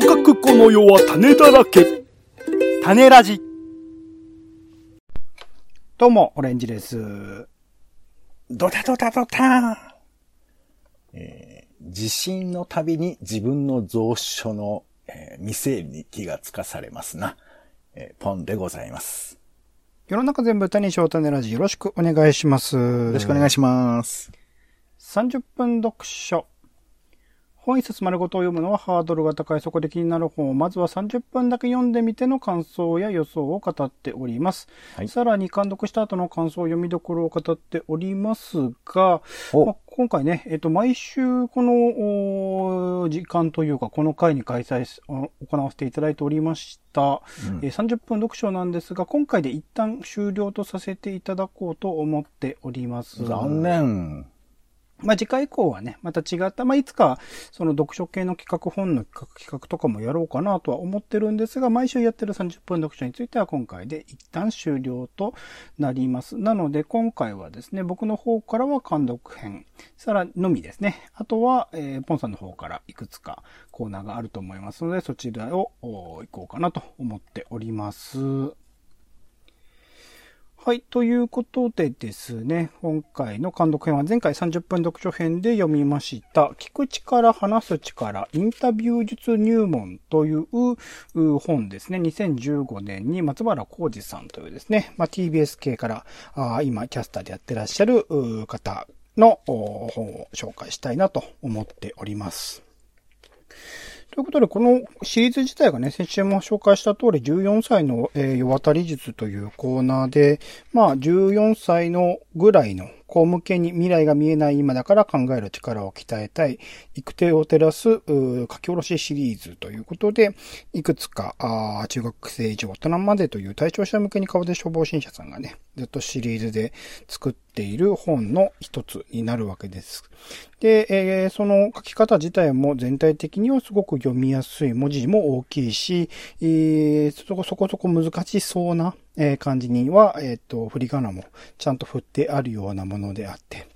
とかくこの世は種だらけ。種ラジ。どうも、オレンジです。ドタドタドタえー地震のたびに自分の蔵書の、えー未整理に気がつかされますな。えーポンでございます。世の中全部歌にしよう種ラジよろしくお願いします。よよろしくお願いします。30分読書。本一冊丸ごとを読むのはハードルが高い。そこで気になる本をまずは30分だけ読んでみての感想や予想を語っております。はいさらに監読した後の感想、読みどころを語っておりますが、まあ今回ね、えっ、と、毎週この時間というか、この回に開催、行わせていただいておりました、えー30分読書なんですが、今回で一旦終了とさせていただこうと思っております。残念。まあ、次回以降はね、また違った、まあ、いつか、その読書系の企画本の企画企画とかもやろうかなとは思ってるんですが、毎週やってる30分読書については今回で一旦終了となります。なので、今回はですね、僕の方からは監読編、さらのみですね。あとは、えーポンさんの方からいくつかコーナーがあると思いますので、そちらを行こうかなと思っております。はい。ということでですね、今回の監督編は前回30分読書編で読みました、聞く力、話す力、インタビュー術入門という本ですね。2015年に松原浩二さんというですね、まあ、TBS 系からあ今キャスターでやってらっしゃる方の本を紹介したいなと思っております。ということで、このシリーズ自体がね、先週も紹介した通り、14歳の、えー世渡り術というコーナーで、まあ、14歳のぐらいの子向けに未来が見えない今だから考える力を鍛えたい、育成を照らす、書き下ろしシリーズということで、いくつか、あ中学生以上大人までという対象者向けに顔で消防新社さんがね、ずっとシリーズで作っている本の一つになるわけです。で、えーその書き方自体も全体的にはすごく読みやすい、文字も大きいし、えーそこそこ難しそうな、えー感じには、えっ、と、振り仮名もちゃんと振ってあるようなものであって、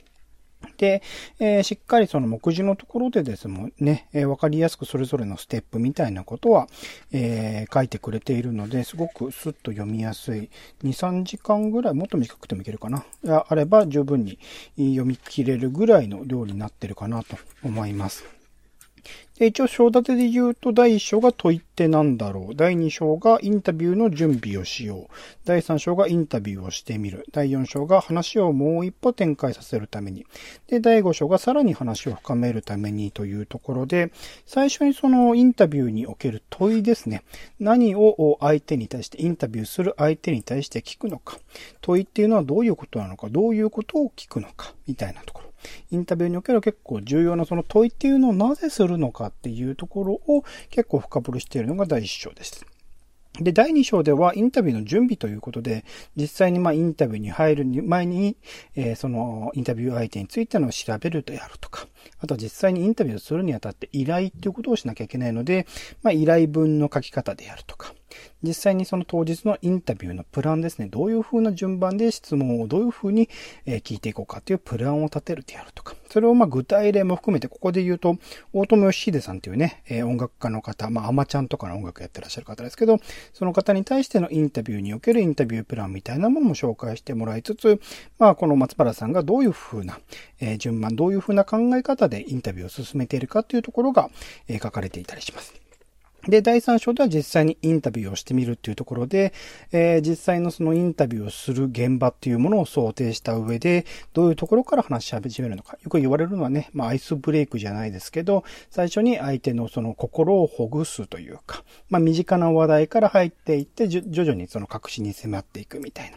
で、えーしっかりその目次のところでですね、えーわかりやすくそれぞれのステップみたいなことは、えー書いてくれているので、すごくスッと読みやすい。2、3時間ぐらい、もっと短くてもいけるかな。があれば十分に読み切れるぐらいの量になってるかなと思います。で、一応章立てで言うと、第1章が問いってなんだろう。第2章がインタビューの準備をしよう。第3章がインタビューをしてみる。第4章が話をもう一歩展開させるために。で、第5章がさらに話を深めるためにというところで、最初にそのインタビューにおける問いですね。何を相手に対して、インタビューする相手に対して聞くのか。問いっていうのはどういうことなのか、どういうことを聞くのか、みたいなところ。インタビューにおける結構重要なその問いっていうのをなぜするのかっていうところを結構深掘りしているのが第一章です。で、第2章ではインタビューの準備ということで、実際にまあインタビューに入る前に、えーそのインタビュー相手についての調べるであるとか、あとは実際にインタビューをするにあたって依頼っていうことをしなきゃいけないので、まあ依頼文の書き方であるとか、実際にその当日のインタビューのプランですね、どういう風な順番で質問をどういう風に聞いていこうかというプランを立てるであるとか、それをまあ具体例も含めて、ここで言うと、大友義秀さんというね、音楽家の方、まあアマちゃんとかの音楽やってらっしゃる方ですけど、その方に対してのインタビューにおけるインタビュープランみたいなものも紹介してもらいつつ、まあこの松原さんがどういう風な、順番、どういう風な考え方でインタビューを進めているかというところが、書かれていたりします。で、第3章では実際にインタビューをしてみるっていうところで、えー実際のそのインタビューをする現場っていうものを想定した上で、どういうところから話し始めるのか。よく言われるのはね、まあアイスブレイクじゃないですけど、最初に相手のその心をほぐすというか、まあ身近な話題から入っていって、徐々にその確信に迫っていくみたいな。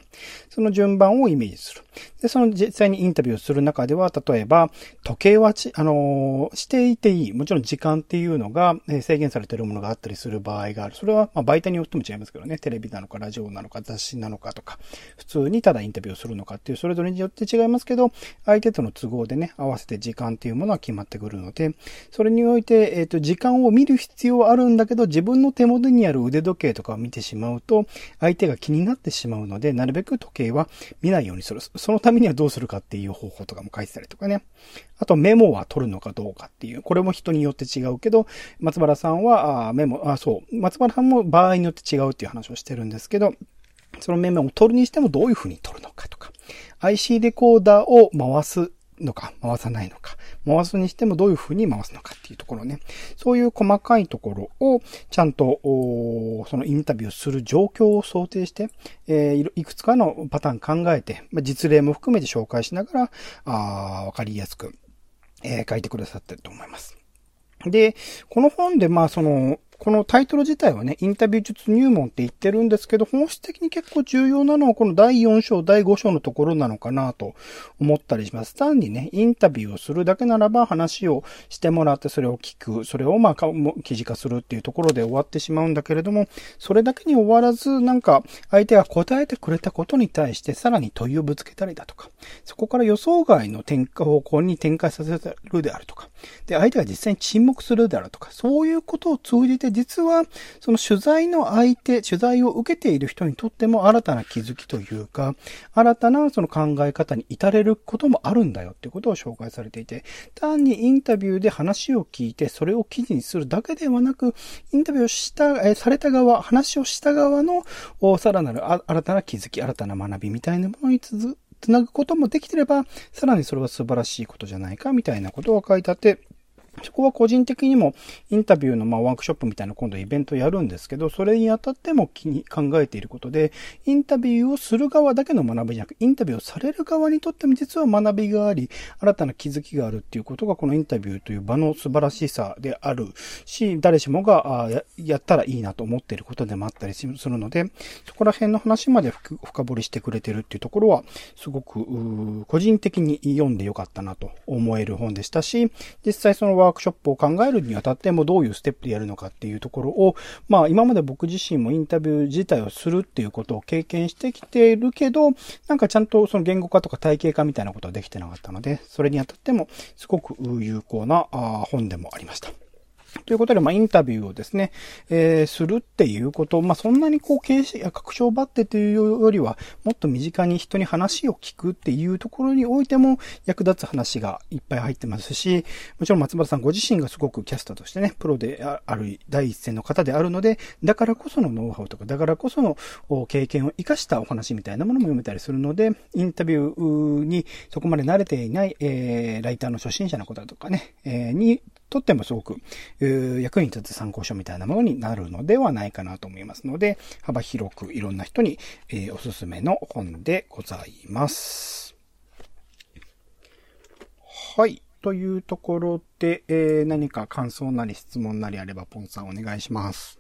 その順番をイメージする。で、その実際にインタビューをする中では、例えば、時計はち、あのーしていていい。もちろん時間っていうのが制限されているものがったりする場合がある。それは、ま、媒体によっても違いますけどね。テレビなのか、ラジオなのか、雑誌なのかとか、普通にただインタビューをするのかっていう、それぞれによって違いますけど、相手との都合でね、合わせて時間っていうものは決まってくるので、それにおいて、えっ、と、時間を見る必要はあるんだけど、自分の手元にある腕時計とかを見てしまうと、相手が気になってしまうので、なるべく時計は見ないようにする。そのためにはどうするかっていう方法とかも書いてたりとかね。あとメモは取るのかどうかっていう、これも人によって違うけど、松原さんはあメモ、あ、そう、松原さんも場合によって違うっていう話をしてるんですけど、そのメモを取るにしてもどういうふうに取るのかとか、IC レコーダーを回すのか、回さないのか、回すにしてもどういう風に回すのかっていうところね。そういう細かいところを、ちゃんと、そのインタビューする状況を想定して、えー、いくつかのパターン考えて、まあ、実例も含めて紹介しながら、わかりやすく、えー、書いてくださってると思います。で、この本で、まあ、その、このタイトル自体はね、インタビュー術入門って言ってるんですけど、本質的に結構重要なのはこの第4章、第5章のところなのかなと思ったりします。単にね、インタビューをするだけならば話をしてもらってそれを聞く、それをまあ、記事化するっていうところで終わってしまうんだけれども、それだけに終わらず、なんか相手が答えてくれたことに対してさらに問いをぶつけたりだとか、そこから予想外の展開方向に展開させるであるとか、で、相手が実際に沈黙するであるとか、そういうことを通じて実は、その取材の相手、取材を受けている人にとっても新たな気づきというか、新たなその考え方に至れることもあるんだよっていうことを紹介されていて、単にインタビューで話を聞いて、それを記事にするだけではなく、インタビューをした、えされた側、話をした側の、さらなる新たな気づき、新たな学びみたいなものにつなぐこともできてれば、さらにそれは素晴らしいことじゃないか、みたいなことを書いてあって、そこは個人的にもインタビューのまあワークショップみたいな今度イベントやるんですけど、それにあたっても気に考えていることで、インタビューをする側だけの学びじゃなく、インタビューをされる側にとっても実は学びがあり、新たな気づきがあるっていうことがこのインタビューという場の素晴らしさであるし、誰しもがやったらいいなと思っていることでもあったりするので、そこら辺の話まで深掘りしてくれてるっていうところは、すごく個人的に読んでよかったなと思える本でしたし、実際そのワワークショップを考えるにあたってもどういうステップでやるのかっていうところを、まあ今まで僕自身もインタビュー自体をするっていうことを経験してきているけど、なんかちゃんとその言語化とか体系化みたいなことはできてなかったので、それにあたってもすごく有効な本でもありました。ということで、まあ、インタビューをですね、えー、するっていうこと、まあ、そんなにこう、形式や確証ばってというよりは、もっと身近に人に話を聞くっていうところにおいても役立つ話がいっぱい入ってますし、もちろん松原さんご自身がすごくキャスターとしてね、プロである第一線の方であるので、だからこそのノウハウとか、だからこその経験を活かしたお話みたいなものも読めたりするので、インタビューにそこまで慣れていない、えー、ライターの初心者の方とかね、えー、にとってもすごく、役に立つ参考書みたいなものになるのではないかなと思いますので、幅広くいろんな人に、えー、おすすめの本でございます。はい。というところで、えー、何か感想なり質問なりあれば、ポンさんお願いします。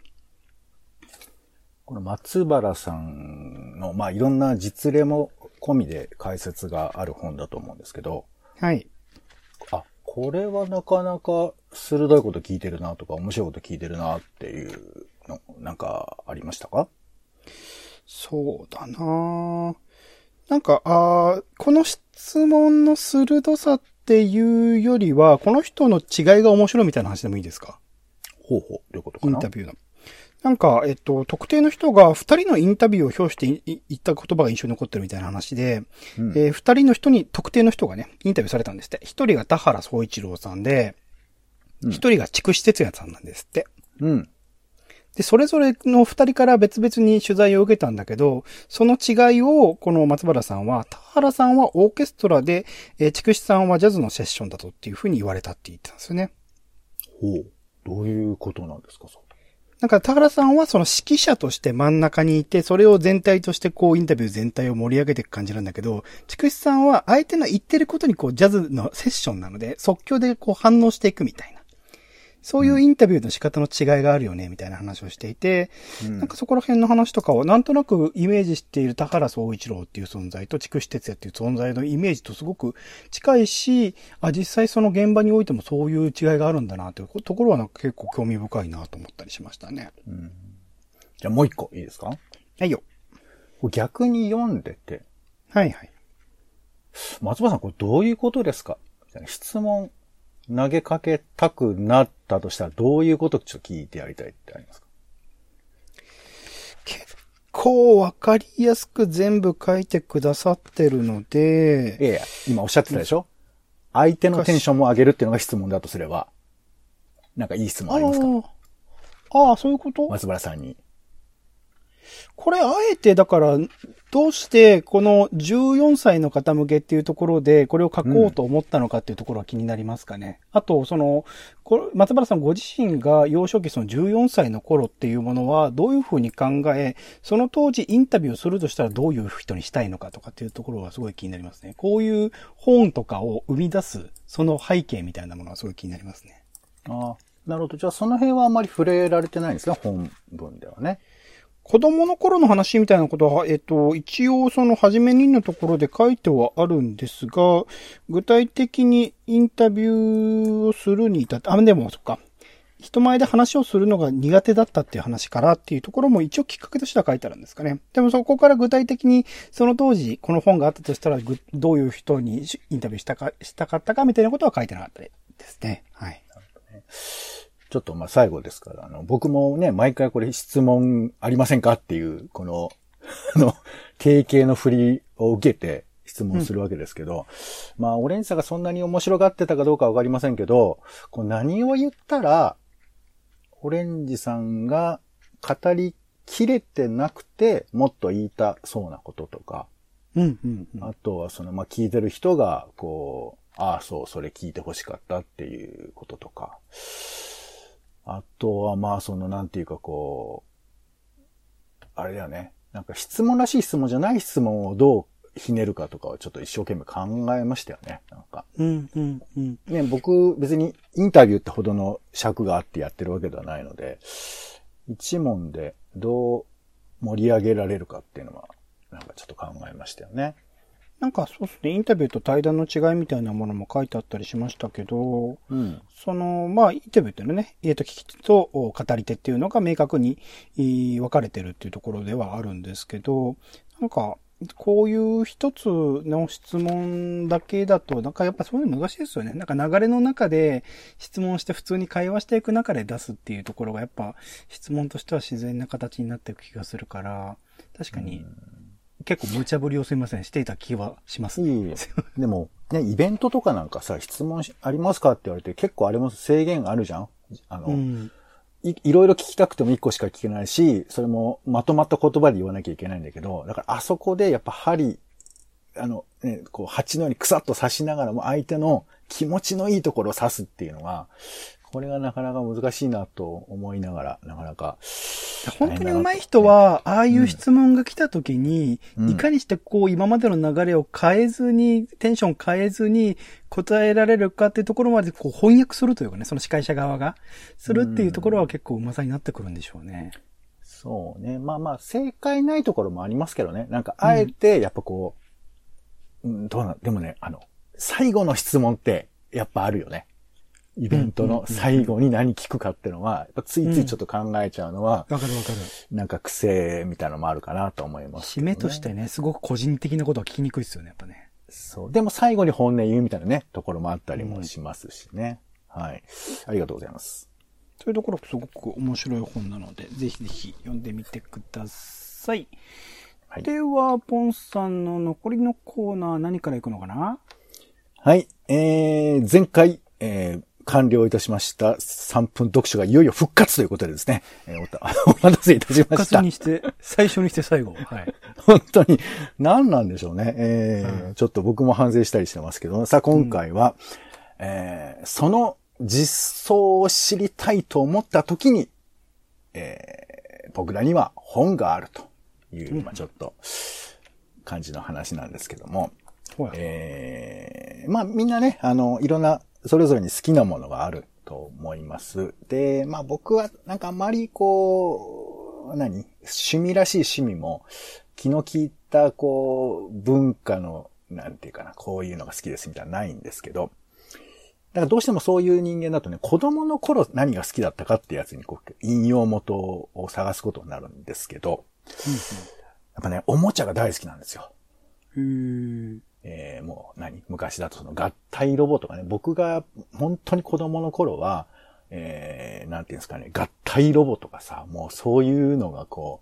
この松原さんの、まあ、いろんな実例も込みで解説がある本だと思うんですけど。はい。これはなかなか鋭いこと聞いてるなとか、面白いこと聞いてるなっていうの、なんかありましたか？そうだな。なんか、あこの質問の鋭さっていうよりは、この人の違いが面白いみたいな話でもいいですか？ほうほう、どういうことかな？インタビューの。なんか、えっと、特定の人が二人のインタビューを表して言った言葉が印象に残ってるみたいな話で、うん、えー、二人の人に、特定の人がね、インタビューされたんですって。一人が田原総一郎さんで、一、うん、人が筑紫哲也さんなんですって。うん。で、それぞれの二人から別々に取材を受けたんだけど、その違いを、この松原さんは、田原さんはオーケストラで、えー、筑紫さんはジャズのセッションだとっていうふうに言われたって言ってたんですよね。ほう。どういうことなんですか、そなんか、田原さんはその指揮者として真ん中にいて、それを全体としてこうインタビュー全体を盛り上げていく感じなんだけど、筑紫さんは相手の言ってることにこうジャズのセッションなので、即興でこう反応していくみたいな。そういうインタビューの仕方の違いがあるよね、みたいな話をしていて、うん、なんかそこら辺の話とかをなんとなくイメージしている田原総一郎っていう存在と筑紫哲也っていう存在のイメージとすごく近いし、あ、実際その現場においてもそういう違いがあるんだなというところはなんか結構興味深いなと思ったりしましたね。うん、じゃあもう一個いいですか？はいよ。逆に読んでて。はいはい。松葉さん、これどういうことですか？質問投げかけたくなったとしたら、どういうことちょっと聞いてやりたいってありますか？結構わかりやすく全部書いてくださってるので。いや今おっしゃってたでしょ？相手のテンションも上げるっていうのが質問だとすれば、なんかいい質問ありますか？ああ、そういうこと？松原さんに。これ、あえて、だから、どうして、この14歳の方向けっていうところで、これを書こうと思ったのかっていうところは気になりますかね？あと、その、松原さんご自身が幼少期その14歳の頃っていうものは、どういうふうに考え、その当時インタビューするとしたらどういう人にしたいのかとかっていうところがすごい気になりますね。こういう本とかを生み出す、その背景みたいなものがすごい気になりますね。ああ、なるほど。じゃあその辺はあまり触れられてないんですね、本文ではね。子供の頃の話みたいなことは、えっと、一応その初めにのところで書いてはあるんですが、具体的にインタビューをするに至って、あ、でもそっか。人前で話をするのが苦手だったっていう話からっていうところも一応きっかけとしては書いてあるんですかね。でもそこから具体的にその当時この本があったとしたらどういう人にインタビューしたか、したかったかみたいなことは書いてなかったですね。はい。ちょっとまあ最後ですから、あの、僕もね、毎回これ質問ありませんかっていう、この、あの、定型の振りを受けて質問するわけですけど、まあ、オレンジさんがそんなに面白がってたかどうかわかりませんけど、こう何を言ったら、オレンジさんが語りきれてなくて、もっと言いたそうなこととか、うん、うん、うん。あとはその、まあ、聞いてる人が、こう、ああ、そう、それ聞いて欲しかったっていうこととか。あとは、まあ、その、なんていうか、こう、あれだよね。なんか質問らしい質問じゃない質問をどうひねるかとかをちょっと一生懸命考えましたよね。なんか。うん、うん、うん。ね、僕、別にインタビューってほどの尺があってやってるわけではないので、一問でどう盛り上げられるかっていうのは、なんかちょっと考えましたよね。なんかそうですね、インタビューと対談の違いみたいなものも書いてあったりしましたけど、うん。その、まあ、インタビューっていうのはね、えと聞き手とお語り手っていうのが明確にえー分かれてるっていうところではあるんですけど、なんか、こういう一つの質問だけだと、なんかやっぱそういうの難しいですよね。なんか流れの中で質問して普通に会話していく中で出すっていうところがやっぱ質問としては自然な形になっていく気がするから、確かに結構無茶ぶりをすいません、していた気はしますね。でも、ね、イベントとかなんかさ、質問しありますかって言われて結構あれも制限あるじゃん？あの、うん。い、いろいろ聞きたくても一個しか聞けないし、それもまとまった言葉で言わなきゃいけないんだけど、だからあそこでやっぱ針、あの、ね、こう、蜂のようにくさっと刺しながらも相手の気持ちのいいところを刺すっていうのが、これがなかなか難しいなと思いながら、なかなか。本当に上手い人は、ああいう質問が来た時に、うんいかにしてこう今までの流れを変えずに、テンション変えずに答えられるかっていうところまでこう翻訳するというかね、その司会者側が、するっていうところは結構うまさになってくるんでしょうね。そうね。まあまあ、正解ないところもありますけどね。なんか、あえて、やっぱこう、うん、どうなん、でもね、あの、最後の質問って、やっぱあるよね。イベントの最後に何聞くかっていうのは、ついついちょっと考えちゃうのは、わかるわかる。なんか癖みたいなのもあるかなと思いますね、締めとしてね、すごく個人的なことは聞きにくいですよね、やっぱね。そう。でも最後に本音言うみたいなね、ところもあったりもしますしね。はい。ありがとうございます。そういうところすごく面白い本なので、ぜひぜひ読んでみてください。はいでは、ポンさんの残りのコーナー何から行くのかな？はい。えー、前回、えー、完了いたしました3分読書がいよいよ復活ということでですね、えーおた お待たせいたしま復した。活にして、最初にして最後。はい。本当に、何なんでしょうね。えーちょっと僕も反省したりしてますけど、さあ今回は、えーその実相を知りたいと思った時に、えー僕らには本があるという、まあちょっと、感じの話なんですけども、えーまあみんなね、あの、いろんな、それぞれに好きなものがあると思います。で、まあ僕はなんかあまりこう、何？趣味らしい趣味も、気の利いたこう、文化の、なんていうかな、こういうのが好きですみたいなのないんですけど、だからどうしてもそういう人間だとね、子供の頃何が好きだったかってやつにこう、引用元を探すことになるんですけど、やっぱね、おもちゃが大好きなんですよ。えーもう何？昔だとその合体ロボとかね、僕が本当に子供の頃は、えーなんていうんですかね、合体ロボとかさ、もうそういうのがこ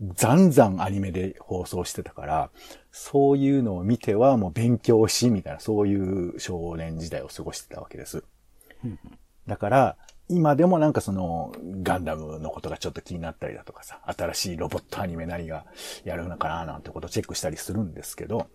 う、ざんざんアニメで放送してたから、そういうのを見てはもう勉強し、みたいな、そういう少年時代を過ごしてたわけです。だから、今でもなんかその、ガンダムのことがちょっと気になったりだとかさ、新しいロボットアニメ何がやるのかななんてことをチェックしたりするんですけど、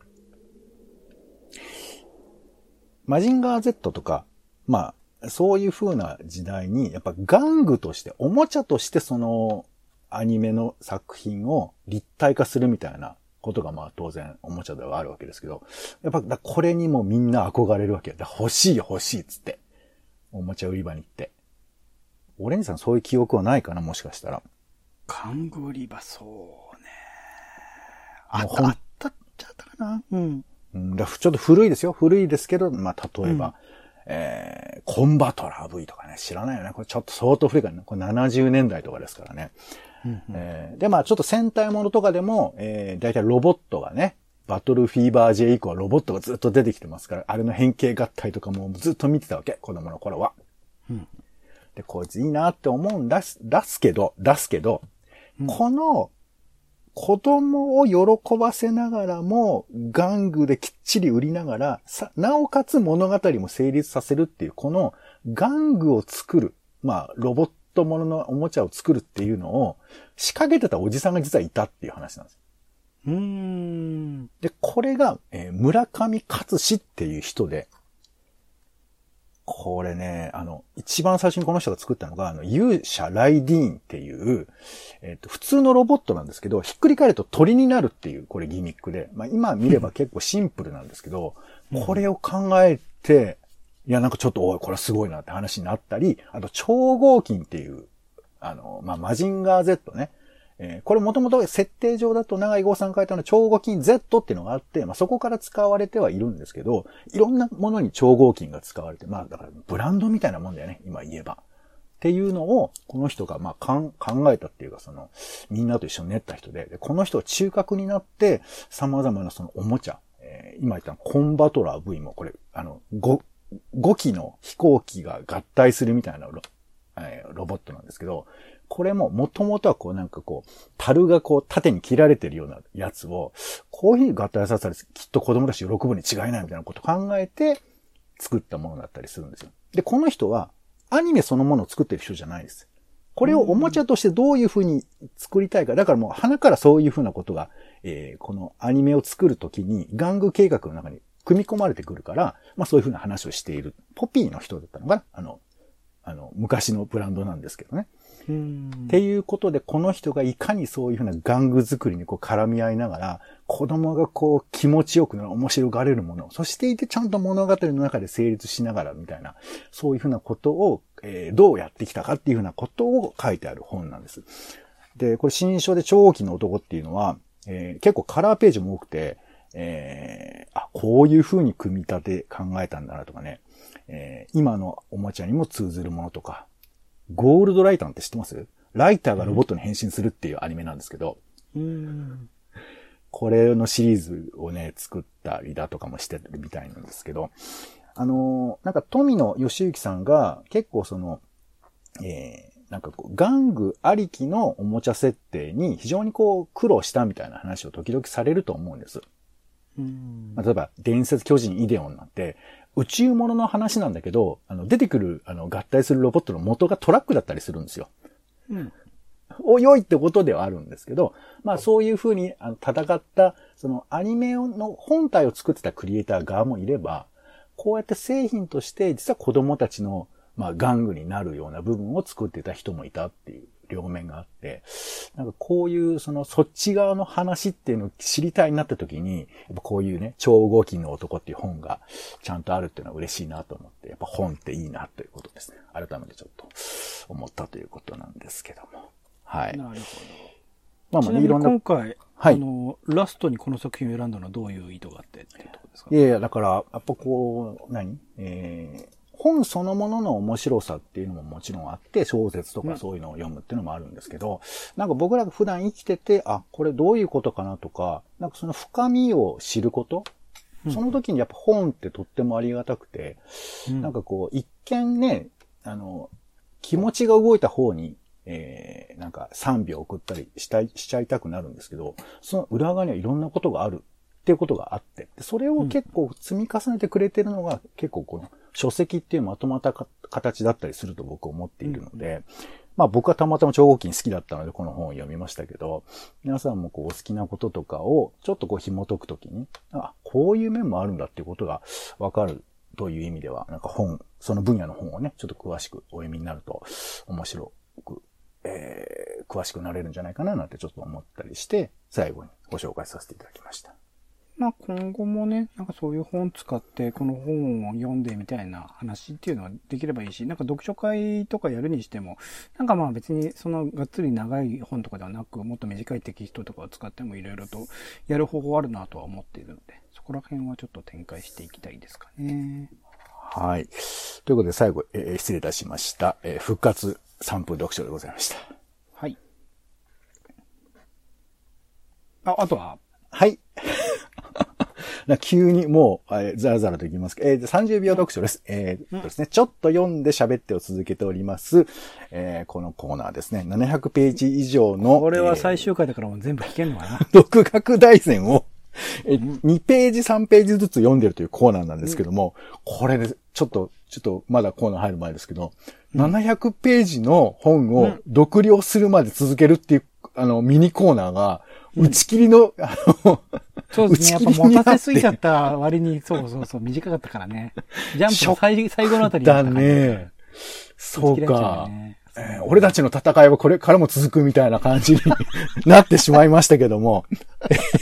マジンガー Z とか、まあ、そういう風な時代に、やっぱ玩具として、おもちゃとしてその、アニメの作品を立体化するみたいなことがまあ当然おもちゃではあるわけですけど、やっぱだこれにもみんな憧れるわけだ欲しいよ欲しいっつって。おもちゃ売り場に行って。オレンジさんそういう記憶はないかなもしかしたら。玩具売り場、そうね。あったあったっちゃったかなうん。うん、だちょっと古いですよ。古いですけど、まあ、例えば、えー、コンバトラー V とかね、知らないよね。これちょっと相当古いからね。これ70年代とかですからね。えーで、まあちょっと戦隊ものとかでも、えー、だいたいロボットがね、バトルフィーバー J 以降はロボットがずっと出てきてますから、あれの変形合体とかもずっと見てたわけ、子供の頃は。で、こいついいなって思うんだす、出すけど、出すけど、この、子供を喜ばせながらも、玩具できっちり売りながら、さ、なおかつ物語も成立させるっていう、この玩具を作る、まあ、ロボットもののおもちゃを作るっていうのを仕掛けてたおじさんが実はいたっていう話なんですよ。うーん。で、これが、えー村上勝志っていう人で、これね、あの、一番最初にこの人が作ったのが、あの、勇者ライディーンっていう、えっ、と、普通のロボットなんですけど、ひっくり返ると鳥になるっていう、これギミックで、まあ今見れば結構シンプルなんですけど、これを考えて、いや、なんかちょっと、おい、これすごいなって話になったり、あと、超合金っていう、あの、まあ、マジンガー Z ね。えーこれもともと設定上だと長井剛さん書いたの超合金 Z っていうのがあって、まあ、そこから使われてはいるんですけど、いろんなものに超合金が使われて、まあだからブランドみたいなもんだよね、今言えば。っていうのを、この人がまあ考えたっていうか、その、みんなと一緒に練った人で、でこの人は中核になって、様々なそのおもちゃ、えー今言ったコンバトラー V もこれ、あの、5、5機の飛行機が合体するみたいなロ,、えーロボットなんですけど、これももともとはこうなんかこう、樽がこう縦に切られてるようなやつを、こういうふうに合体させたらきっと子供たち喜ぶに違いないみたいなこと考えて作ったものだったりするんですよ。で、この人はアニメそのものを作ってる人じゃないです。これをおもちゃとしてどういうふうに作りたいか。だからもう鼻からそういうふうなことが、えーこのアニメを作るときに玩具計画の中に組み込まれてくるから、まあそういうふうな話をしている。ポピーの人だったのかなあの、あの、昔のブランドなんですけどね。っていうことで、この人がいかにそういうふうな玩具作りにこう絡み合いながら、子供がこう気持ちよく面白がれるもの、そしていてちゃんと物語の中で成立しながらみたいな、そういうふうなことを、えーどうやってきたかっていうふうなことを書いてある本なんです。で、これ新書で超大きな男っていうのは、えー結構カラーページも多くて、えーあ、こういうふうに組み立て考えたんだなとかね、えー今のおもちゃにも通ずるものとか、ゴールドライターって知ってます？ライターがロボットに変身するっていうアニメなんですけど、うん。これのシリーズをね、作ったりだとかもしてるみたいなんですけど、あのーなんか富野義行さんが結構その、えーなんかこう、玩具ありきのおもちゃ設定に非常にこう苦労したみたいな話を時々されると思うんです。うんまあ例えば、伝説巨人イデオンなんて、宇宙物の話なんだけど、あの、出てくる、あの、合体するロボットの元がトラックだったりするんですよ。うん。お良いってことではあるんですけど、まあそういうふうにあの戦った、そのアニメの本体を作ってたクリエイター側もいれば、こうやって製品として実は子供たちの、まあ玩具になるような部分を作ってた人もいたっていう両面があって、なんかこういうそのそっち側の話っていうのを知りたいなった時に、やっぱこういうね、超合金の男っていう本がちゃんとあるっていうのは嬉しいなと思って、やっぱ本っていいなということですね。改めてちょっと思ったということなんですけども。はい。なるほど。まあまあいろんな。今回、はいあの、ラストにこの作品を選んだのはどういう意図があってっていうところですか？いやいや、だから、やっぱこう、何？えー、本そのものの面白さっていうのももちろんあって、小説とかそういうのを読むっていうのもあるんですけど、なんか僕らが普段生きてて、あ、これどういうことかなとか、なんかその深みを知ること、その時にやっぱ本ってとってもありがたくて、うん。なんかこう、一見ね、あの、気持ちが動いた方に、えーー、なんか賛美を送ったりしたい、しちゃいたくなるんですけど、その裏側にはいろんなことがあるっていうことがあって、それを結構積み重ねてくれてるのが、結構この書籍っていうまとまった形だったりすると僕は思っているので、まあ僕はたまたま超合金好きだったのでこの本を読みましたけど、皆さんもこうお好きなこととかをちょっとこう紐解くときに、あ、こういう面もあるんだっていうことがわかるという意味では、なんか本、その分野の本をね、ちょっと詳しくお読みになると面白く、えー、詳しくなれるんじゃないかななんてちょっと思ったりして、最後にご紹介させていただきました。まあ今後もね、なんかそういう本使ってこの本を読んでみたいな話っていうのはできればいいし、なんか読書会とかやるにしても、なんかまあ別にそのがっつり長い本とかではなく、もっと短いテキストとかを使ってもいろいろとやる方法あるなとは思っているので、そこら辺はちょっと展開していきたいですかね。はい。ということで最後、えー、失礼いたしました。えー、復活3分読書でございました。はい。あ、あとははい。な急にもう、えー、ザラザラといきますけど、えー、30秒読書です。えー、ですね、ちょっと読んで喋ってを続けております。えー、このコーナーですね、700ページ以上の。これは最終回だからもう全部聞けんのかな、独学大全を、え2ページ、3ページずつ読んでるというコーナーなんですけども、これで、ちょっと、ちょっと、まだコーナー入る前ですけど、700ページの本を読了するまで続けるっていう、あの、ミニコーナーが、打ち切りの、あの、そうですね。やっぱ持たせすぎちゃった割に、そうそうそう、短かったからね。ジャンプの最最後のあたりだね。そうか。えー、俺たちの戦いはこれからも続くみたいな感じになってしまいましたけども。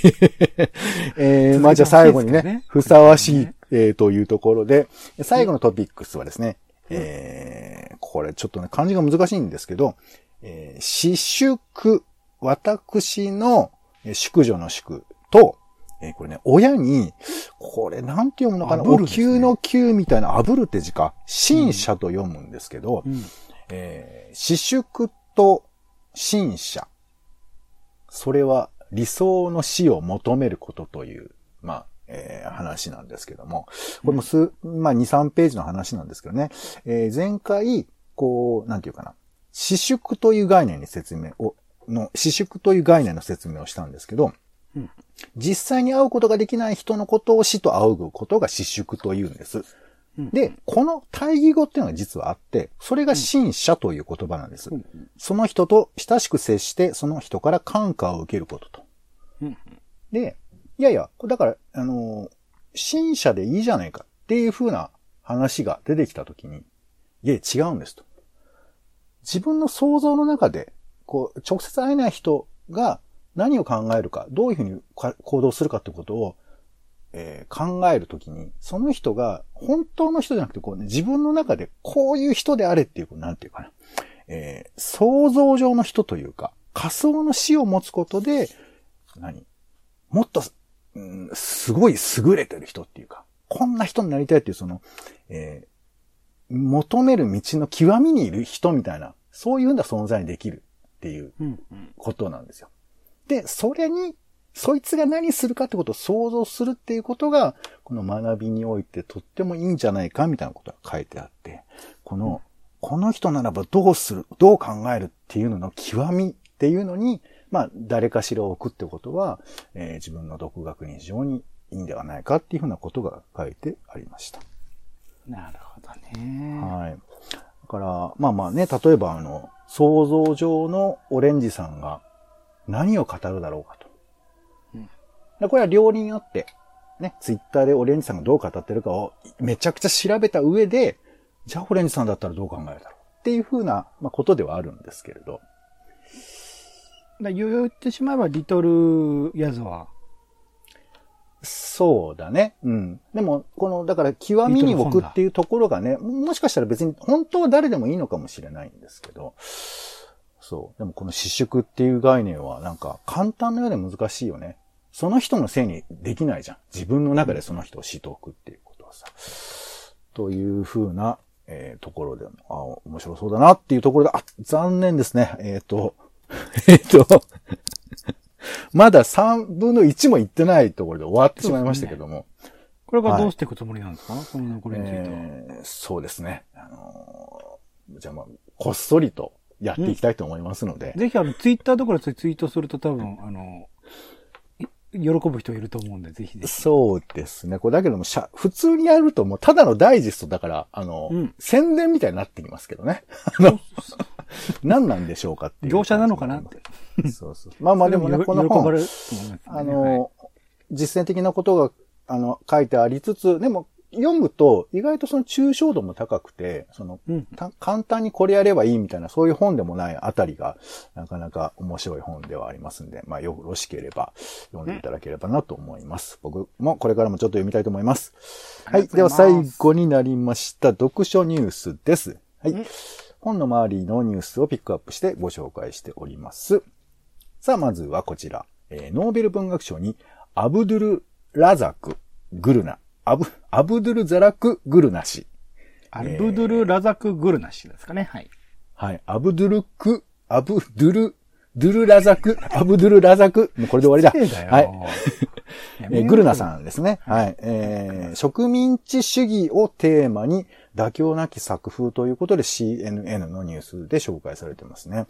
えー、まあじゃあ最後にね、ふさわしい、えー、というところで、最後のトピックスはですね、えー、これちょっとね、漢字が難しいんですけど、えー、私祝、私の宿女の宿と、えー、これね、親に、これなんて読むのかな、ね、お灸の灸みたいな、あぶるって字か、新社と読むんですけど、うん、えー、私祝と新社。それは理想の死を求めることという、まあ、えー、話なんですけども、これも数、まあ、2、3ページの話なんですけどね、えー、前回、こう、なんていうかな、私祝という概念に説明を、の、私祝という概念の説明をしたんですけど、うん、実際に会うことができない人のことを死と仰ぐことが死祝と言うんです。で、この対義語っていうのが実はあって、それが親者という言葉なんです。その人と親しく接して、その人から感化を受けることと。で、いやいや、だから、あの、親者でいいじゃないかっていう風な話が出てきたときに、いえ、違うんですと。自分の想像の中で、こう、直接会えない人が何を考えるか、どういうふうに行動するかってことを、えー、考えるときに、その人が本当の人じゃなくて、こうね、自分の中でこういう人であれっていう、なんていうかな、えー、想像上の人というか、仮想の死を持つことで、何？もっと、うん、すごい優れてる人っていうか、こんな人になりたいっていうその、えー、求める道の極みにいる人みたいな、そういうような存在にできる。っていうことなんですよ。で、それに、そいつが何するかってことを想像するっていうことが、この学びにおいてとってもいいんじゃないかみたいなことが書いてあって、この、この人ならばどうする、どう考えるっていうのの極みっていうのに、まあ、誰かしらを置くってことは、えー、自分の独学に非常にいいんではないかっていうふうなことが書いてありました。なるほどね。はい。だから、まあまあね、例えばあの、想像上のオレンジさんが何を語るだろうかと。うん、これは両輪あって、ね、ツイッターでオレンジさんがどう語ってるかをめちゃくちゃ調べた上で、じゃあオレンジさんだったらどう考えるだろうっていうふうな、まあ、ことではあるんですけれど。だ言ってしまえばリトルヤズは。そうだね。うん。でも、この、だから極みに置くっていうところがね、もしかしたら別に本当は誰でもいいのかもしれないんですけど、そう。でもこの私祝っていう概念はなんか簡単なようで難しいよね。その人のせいにできないじゃん。自分の中でその人を知っておくっていうことはさ。というふうな、えー、ところで、あ、面白そうだなっていうところで、あ、残念ですね。えっ、ー、と、えっ、ー、と、まだ3分の1もいってないところで終わってしまいましたけども。ね、これからどうしていくつもりなんですか、はい、この残りについては、えー。そうですね。あのー、じゃあまあ、こっそりとやっていきたいと思いますので。ぜひあの、ツイッターとかでツイートすると多分、あの、い喜ぶ人いると思うんで、ぜひぜひ。そうですね。これだけども、しゃ、普通にやるともうただのダイジェストだから、あの、うん宣伝みたいになってきますけどね。あの、何なんでしょうかっていう。業者なのかなって。そうそう。まあまあでもね、この本ね、あの、実践的なことが、あの、書いてありつつ、でも、読むと、意外とその抽象度も高くて、その、うんた簡単にこれやればいいみたいな、そういう本でもないあたりが、なかなか面白い本ではありますんで、まあ、よろしければ、読んでいただければなと思います。僕もこれからもちょっと読みたいと思います。はい。では最後になりました、読書ニュースです。はい。本の周りのニュースをピックアップしてご紹介しております。さあ、まずはこちら。えーノーベル文学賞に、アブドゥル・ラザク・グルナ。アブ、アブドゥル・ザラク・グルナ氏。アブドゥル・ラザク・グルナ氏ですかね。はい。はい。アブドゥルク、アブドゥル、ドゥルラザク、アブドゥルラザク。もうこれで終わりだ。だよ。はい。えーグルナさんですね。はい。えー植民地主義をテーマに妥協なき作風ということで CNN のニュースで紹介されてますね。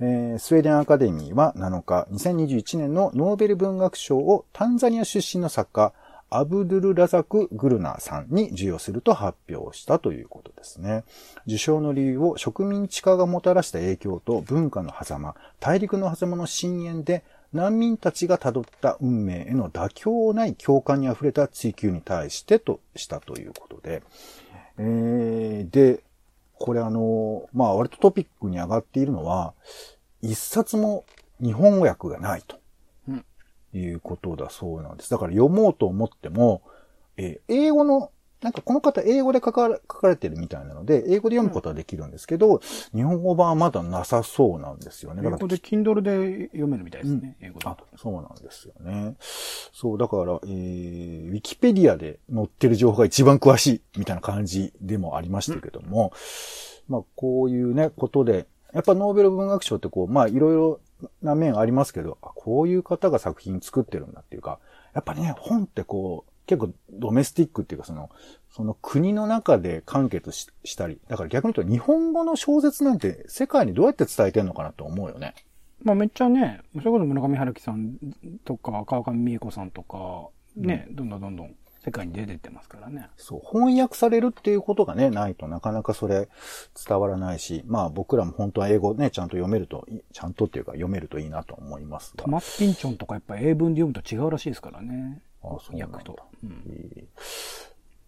えースウェーデンアカデミーは7日、2021年のノーベル文学賞をタンザニア出身の作家、アブドゥル・ラザク・グルナーさんに授与すると発表したということですね。受賞の理由を植民地化がもたらした影響と文化の狭間、大陸の狭間の深淵で難民たちが辿った運命への妥協ない共感に溢れた追求に対してとしたということで、えー、で、これあの、まあ割とトピックに上がっているのは、一冊も日本語訳がないと。うんいうことだそうなんです。だから読もうと思っても、えー英語の、なんかこの方英語で書かれ書かれてるみたいなので、英語で読むことはできるんですけど、日本語版はまだなさそうなんですよね。だから英語で Kindle で読めるみたいですね。英語だあと。、そうなんですよね。そう、だから、えー、ウィキペディアで載ってる情報が一番詳しいみたいな感じでもありましたけども、まあ、こういうね、ことで、やっぱノーベル文学賞ってこう、まあ、いろいろな面ありますけど、あこういう方が作品作ってるんだっていうか、やっぱね、本ってこう、結構ドメスティックっていうかその、その国の中で完結ししたり、だから逆に言うと日本語の小説なんて世界にどうやって伝えてんのかなと思うよね。まあめっちゃね、それこそ村上春樹さんとか川上美恵子さんとか、ね、どんどんどんどん世界に出てってますからね。そう、翻訳されるっていうことがね、ないとなかなかそれ伝わらないし、まあ僕らも本当は英語ね、ちゃんと読めるとい、ちゃんとっていうか読めるといいなと思いますがト。マスピンチョンとかやっぱ英文で読むと違うらしいですからね。あそうなんだ訳と。うんえー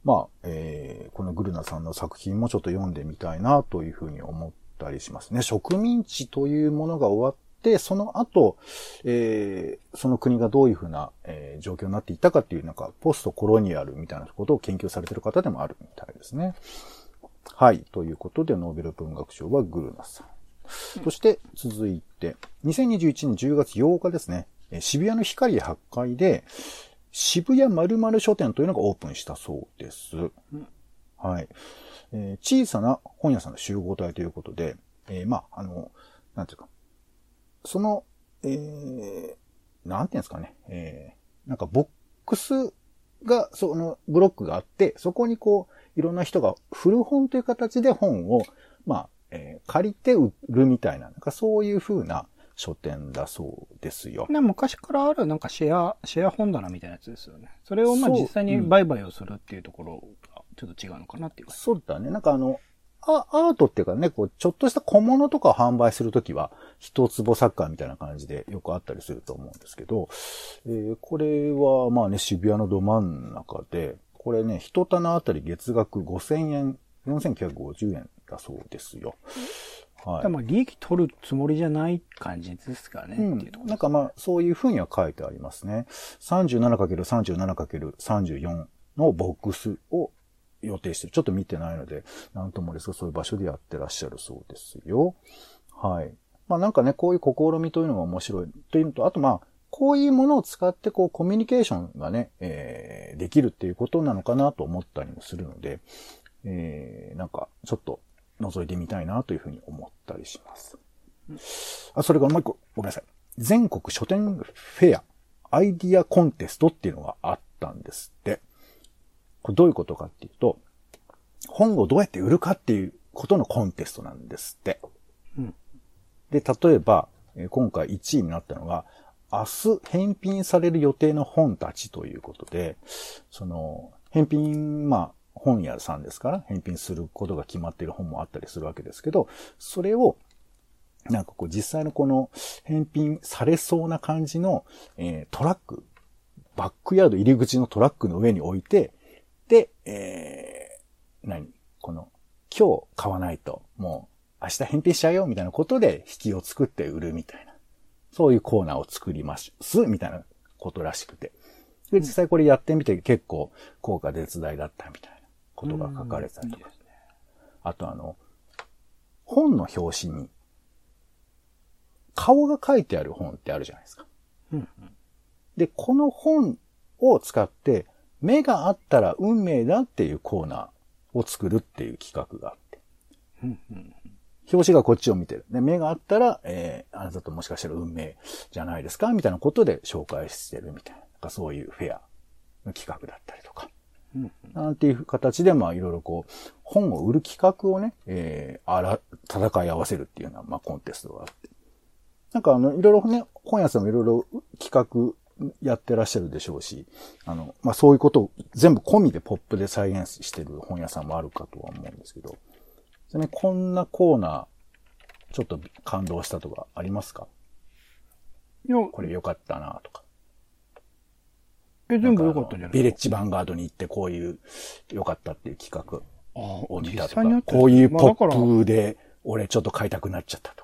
まあ、えーこのグルナさんの作品もちょっと読んでみたいなというふうに思ったりしますね。植民地というものが終わその後、えーその国がどういうふうな、えー状況になっていったかっていう、なんか、ポストコロニアルみたいなことを研究されている方でもあるみたいですね。はい。ということで、ノーベル文学賞はグルナさん。そして、続いて、2021年10月8日ですね、えー渋谷の光8階で、渋谷〇〇書店というのがオープンしたそうです。はい。えー小さな本屋さんの集合体ということで、えーまあ、あの、なんていうか、その、えーなんていうんですかね、えーなんかボックスが、そのブロックがあって、そこにこう、いろんな人が古本という形で本を、まあ、えー借りて売るみたいな、なんかそういう風な書店だそうですよ。ね昔からあるなんかシェア、シェア本棚みたいなやつですよね。それをまあそう実際に売買をするっていうところがちょっと違うのかなっていう感じ。そうだね。なんかあの、アアートっていうかね、こう、ちょっとした小物とかを販売するときは、一坪サッカーみたいな感じでよくあったりすると思うんですけど、えーこれはまあね、渋谷のど真ん中で、これね、一棚あたり月額5000円、4950円だそうですよ。はいで。も利益取るつもりじゃない感じですからね、うんっていうところ。なんかまあ、そういう風には書いてありますね。37×37×34 のボックスを予定してる。ちょっと見てないので、なんともですが、そういう場所でやってらっしゃるそうですよ。はい。まあなんかね、こういう試みというのが面白い。というのと、あとまあ、こういうものを使ってこうコミュニケーションがね、えーできるっていうことなのかなと思ったりもするので、えーなんかちょっと覗いてみたいなというふうに思ったりします。あ、それからもう一個、ごめんなさい。全国書店フェア、アイディアコンテストっていうのがあったんですって。これどういうことかっていうと、本をどうやって売るかっていうことのコンテストなんですって。うんで、例えば、えー今回1位になったのが、明日返品される予定の本たちということで、その、返品、まあ、本屋さんですから、返品することが決まっている本もあったりするわけですけど、それを、なんかこう実際のこの返品されそうな感じの、えートラック、バックヤード入り口のトラックの上に置いて、で、えー、何？この、今日買わないと、もう明日返品しちゃうよ、みたいなことで引きを作って売るみたいな。そういうコーナーを作ります、みたいなことらしくて。で、実際これやってみて結構効果絶大だったみたいなことが書かれてたりとか。あとあの、本の表紙に、顔が書いてある本ってあるじゃないですか。うんで、この本を使って、目があったら運命だっていうコーナーを作るっていう企画があって。表紙がこっちを見てる。で、目があったら、えー、あなたともしかしたら運命じゃないですかみたいなことで紹介してるみたいな。なんかそういうフェアの企画だったりとか。なんていう形で、まあ、いろいろこう、本を売る企画をね、えー、あら、戦い合わせるっていうような、まあ、コンテストがあって。なんかあの、いろいろね、本屋さんもいろいろ企画やってらっしゃるでしょうし、あの、まあ、そういうことを全部込みでポップで再現してる本屋さんもあるかとは思うんですけど、それね、こんなコーナー、ちょっと感動したとかありますか？これ良かったなとか。え、全部良かったんじゃないビレッジヴァンガードに行ってこういう良かったっていう企画あを見たとかこういうポップで俺ちょっと買いたくなっちゃったとか。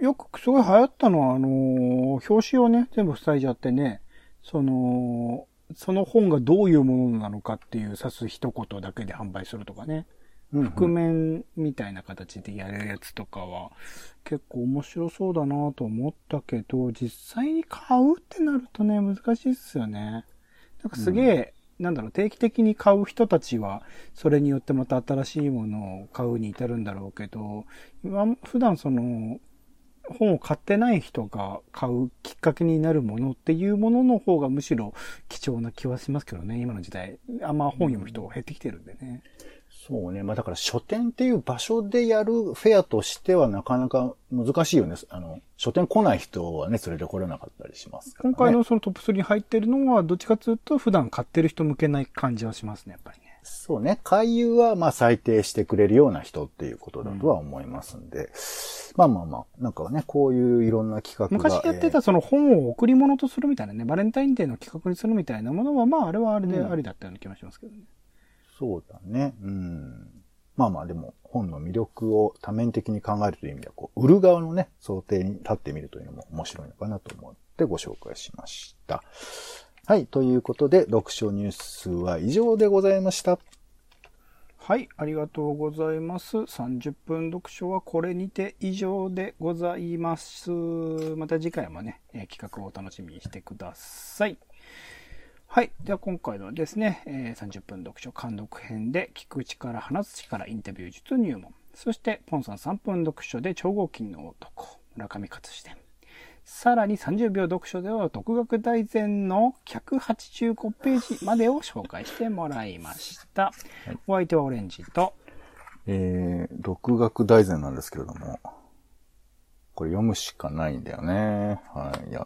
よくすごい流行ったのは、あのー表紙をね、全部塞いじゃってね、その、その本がどういうものなのかっていう指す一言だけで販売するとかね。覆面みたいな形でやれるやつとかは結構面白そうだなと思ったけど、実際に買うってなるとね、難しいっすよね。なんかすげえ、なんだろう、定期的に買う人たちは、それによってまた新しいものを買うに至るんだろうけど、今、普段その、本を買ってない人が買うきっかけになるものっていうものの方がむしろ貴重な気はしますけどね、今の時代。あんま本読む人減ってきてるんでね。そうね。まあだから書店っていう場所でやるフェアとしてはなかなか難しいよね。あの、書店来ない人はね、それで来れなかったりしますから、ね。今回のそのトップ3に入ってるのは、どっちかというと普段買ってる人向けない感じはしますね、やっぱりね。そうね。回遊は、まあ、最低してくれるような人っていうことだとは思いますんで。まあまあまあ、なんかね、こういういろんな企画が。昔やってたその本を贈り物とするみたいなね、バレンタインデーの企画にするみたいなものは、まああれはあれでありだったような気がしますけどね。そうだね。うん。まあまあでも、本の魅力を多面的に考えるという意味では、こう、売る側のね、想定に立ってみるというのも面白いのかなと思ってご紹介しました。はい。ということで、読書ニュースは以上でございました。はい、ありがとうございます。30分読書はこれにて以上でございます。また次回もね、えー企画をお楽しみにしてください。はい。では今回のですね、えー30分読書監読編で聞く力、話す力、インタビュー術入門。そして、ポンさん3分読書で超合金の男、村上勝志伝。さらに30秒読書では独学大全の185ページまでを紹介してもらいました。お相手はオレンジと、えー、独学大全なんですけれども、これ読むしかないんだよね。はい。いや、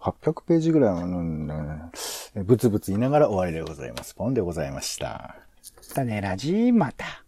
800ページぐらいは、うん、うんブツブツ言いながら終わりでございます。ポンでございました。種ラジまた。